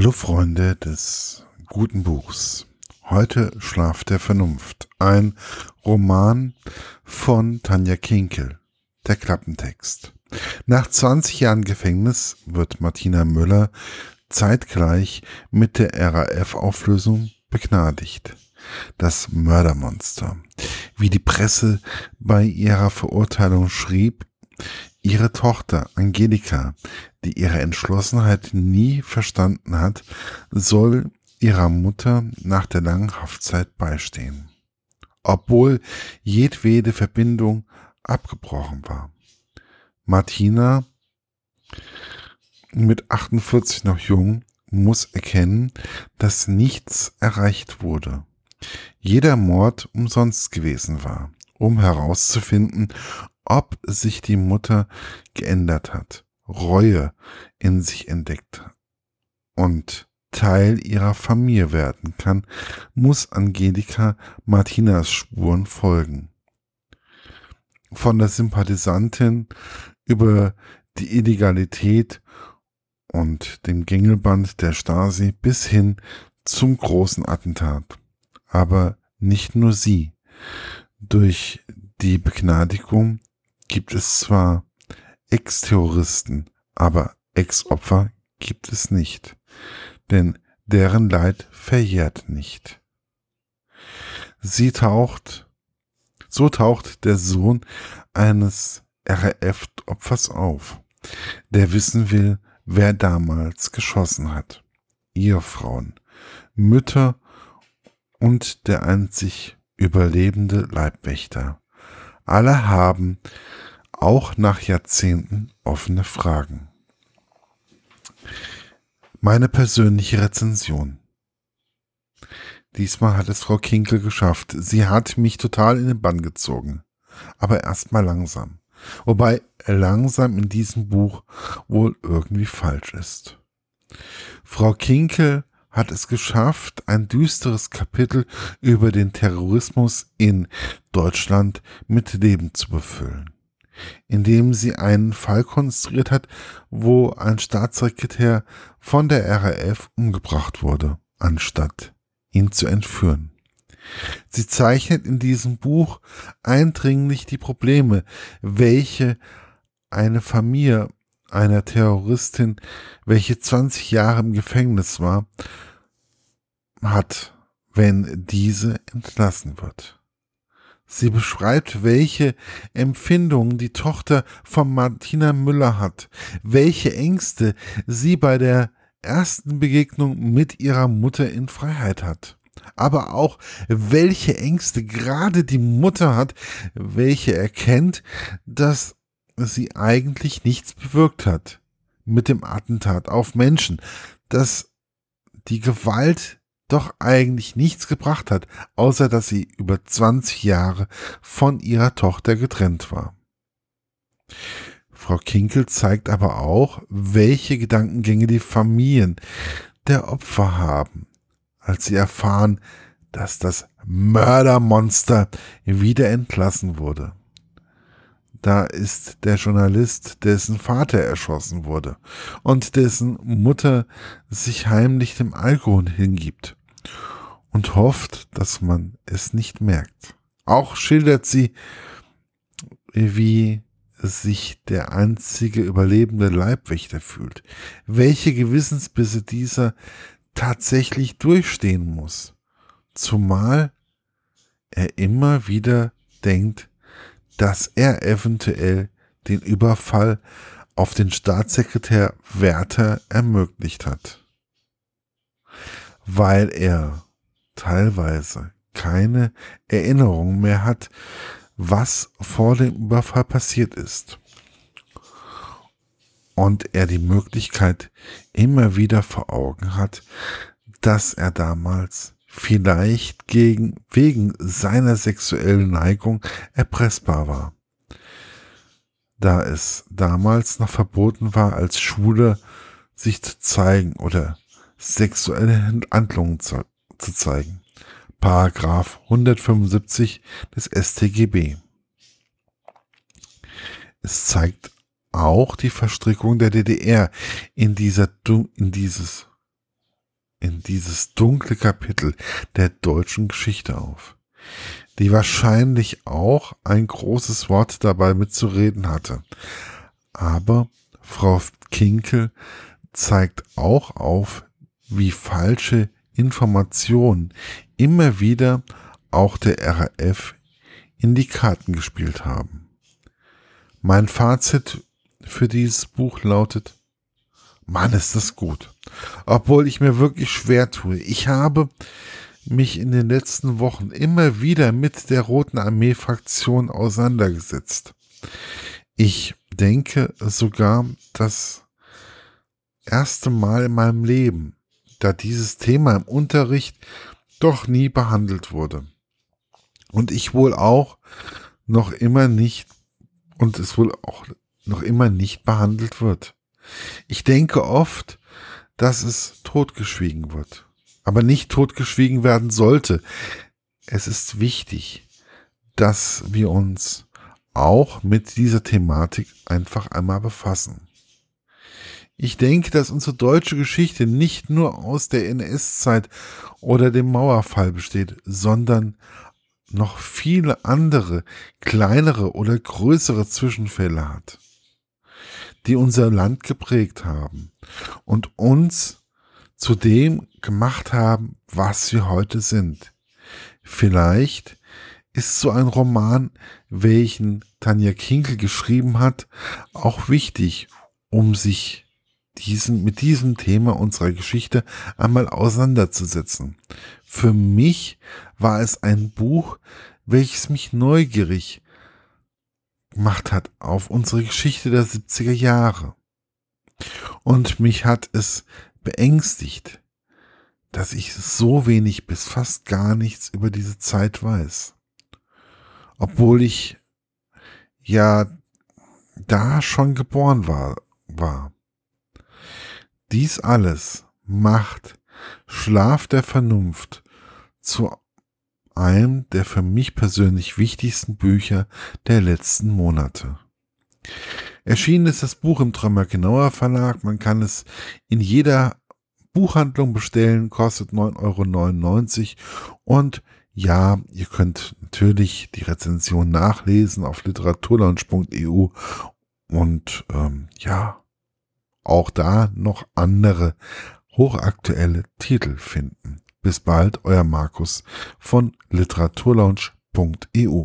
Hallo Freunde des guten Buchs. Heute Schlaf der Vernunft. Ein Roman von Tanja Kinkel. Der Klappentext. Nach 20 Jahren Gefängnis wird Martina Müller zeitgleich mit der RAF-Auflösung begnadigt. Das Mördermonster. Wie die Presse bei ihrer Verurteilung schrieb, ihre Tochter Angelika, die ihre Entschlossenheit nie verstanden hat, soll ihrer Mutter nach der langen Haftzeit beistehen. Obwohl jedwede Verbindung abgebrochen war. Martina, mit 48 noch jung, muss erkennen, dass nichts erreicht wurde. Jeder Mord umsonst gewesen war, um herauszufinden, ob sich die Mutter geändert hat, Reue in sich entdeckt und Teil ihrer Familie werden kann, muss Angelika Martinas Spuren folgen. Von der Sympathisantin über die Illegalität und dem Gängelband der Stasi bis hin zum großen Attentat. Aber nicht nur sie. Durch die Begnadigung gibt es zwar Ex-Terroristen, aber Ex-Opfer gibt es nicht, denn deren Leid verjährt nicht. Sie taucht, so taucht der Sohn eines RAF-Opfers auf, der wissen will, wer damals geschossen hat. Ehefrauen, Mütter und der einzig überlebende Leibwächter. Alle haben auch nach Jahrzehnten offene Fragen. Meine persönliche Rezension. Diesmal hat es Frau Kinkel geschafft. Sie hat mich total in den Bann gezogen. Aber erstmal langsam. Wobei langsam in diesem Buch wohl irgendwie falsch ist. Frau Kinkel hat es geschafft, ein düsteres Kapitel über den Terrorismus in Deutschland mit Leben zu befüllen, indem sie einen Fall konstruiert hat, wo ein Staatssekretär von der RAF umgebracht wurde, anstatt ihn zu entführen. Sie zeichnet in diesem Buch eindringlich die Probleme, welche eine Familie einer Terroristin, welche 20 Jahre im Gefängnis war, hat, wenn diese entlassen wird. Sie beschreibt, welche Empfindungen die Tochter von Martina Müller hat, welche Ängste sie bei der ersten Begegnung mit ihrer Mutter in Freiheit hat. Aber auch, welche Ängste gerade die Mutter hat, welche erkennt, dass sie eigentlich nichts bewirkt hat mit dem Attentat auf Menschen, dass die Gewalt doch eigentlich nichts gebracht hat, außer dass sie über 20 Jahre von ihrer Tochter getrennt war. Frau Kinkel zeigt aber auch, welche Gedankengänge die Familien der Opfer haben, als sie erfahren, dass das Mördermonster wieder entlassen wurde. Da ist der Journalist, dessen Vater erschossen wurde und dessen Mutter sich heimlich dem Alkohol hingibt und hofft, dass man es nicht merkt. Auch schildert sie, wie sich der einzige überlebende Leibwächter fühlt, welche Gewissensbisse dieser tatsächlich durchstehen muss, zumal er immer wieder denkt, dass er eventuell den Überfall auf den Staatssekretär Werther ermöglicht hat, weil er teilweise keine Erinnerung mehr hat, was vor dem Überfall passiert ist. Und er die Möglichkeit immer wieder vor Augen hat, dass er damals vielleicht gegen, wegen seiner sexuellen Neigung erpressbar war. Da es damals noch verboten war, als Schwule sich zu zeigen oder sexuelle Handlungen zu, zu zeigen. Paragraph 175 des StGB. Es zeigt auch die Verstrickung der DDR in dieser in dieses in dieses dunkle Kapitel der deutschen Geschichte auf, die wahrscheinlich auch ein großes Wort dabei mitzureden hatte. Aber Frau Kinkel zeigt auch auf, wie falsche Informationen immer wieder auch der RAF in die Karten gespielt haben. Mein Fazit für dieses Buch lautet, Mann, ist das gut. Obwohl ich mir wirklich schwer tue. Ich habe mich in den letzten Wochen immer wieder mit der Roten Armee-Fraktion auseinandergesetzt. Ich denke sogar das erste Mal in meinem Leben, da dieses Thema im Unterricht doch nie behandelt wurde. Und ich wohl auch noch immer nicht und es wohl auch noch immer nicht behandelt wird. Ich denke oft, dass es totgeschwiegen wird, aber nicht totgeschwiegen werden sollte. Es ist wichtig, dass wir uns auch mit dieser Thematik einfach einmal befassen. Ich denke, dass unsere deutsche Geschichte nicht nur aus der NS-Zeit oder dem Mauerfall besteht, sondern noch viele andere kleinere oder größere Zwischenfälle hat, die unser Land geprägt haben und uns zu dem gemacht haben, was wir heute sind. Vielleicht ist so ein Roman, welchen Tanja Kinkel geschrieben hat, auch wichtig, um sich diesen, mit diesem Thema unserer Geschichte einmal auseinanderzusetzen. Für mich war es ein Buch, welches mich neugierig gemacht hat auf unsere Geschichte der 70er Jahre. Und mich hat es beängstigt, dass ich so wenig bis fast gar nichts über diese Zeit weiß. Obwohl ich ja da schon geboren war, war. Dies alles macht Schlaf der Vernunft zu einem der für mich persönlich wichtigsten Bücher der letzten Monate. Erschienen ist das Buch im Trömer Genauer Verlag. Man kann es in jeder Buchhandlung bestellen, kostet 9,99 Euro. Und ja, ihr könnt natürlich die Rezension nachlesen auf literaturlaunch.eu. Und ähm, ja, auch da noch andere hochaktuelle Titel finden. Bis bald, euer Markus von literaturlaunch.eu.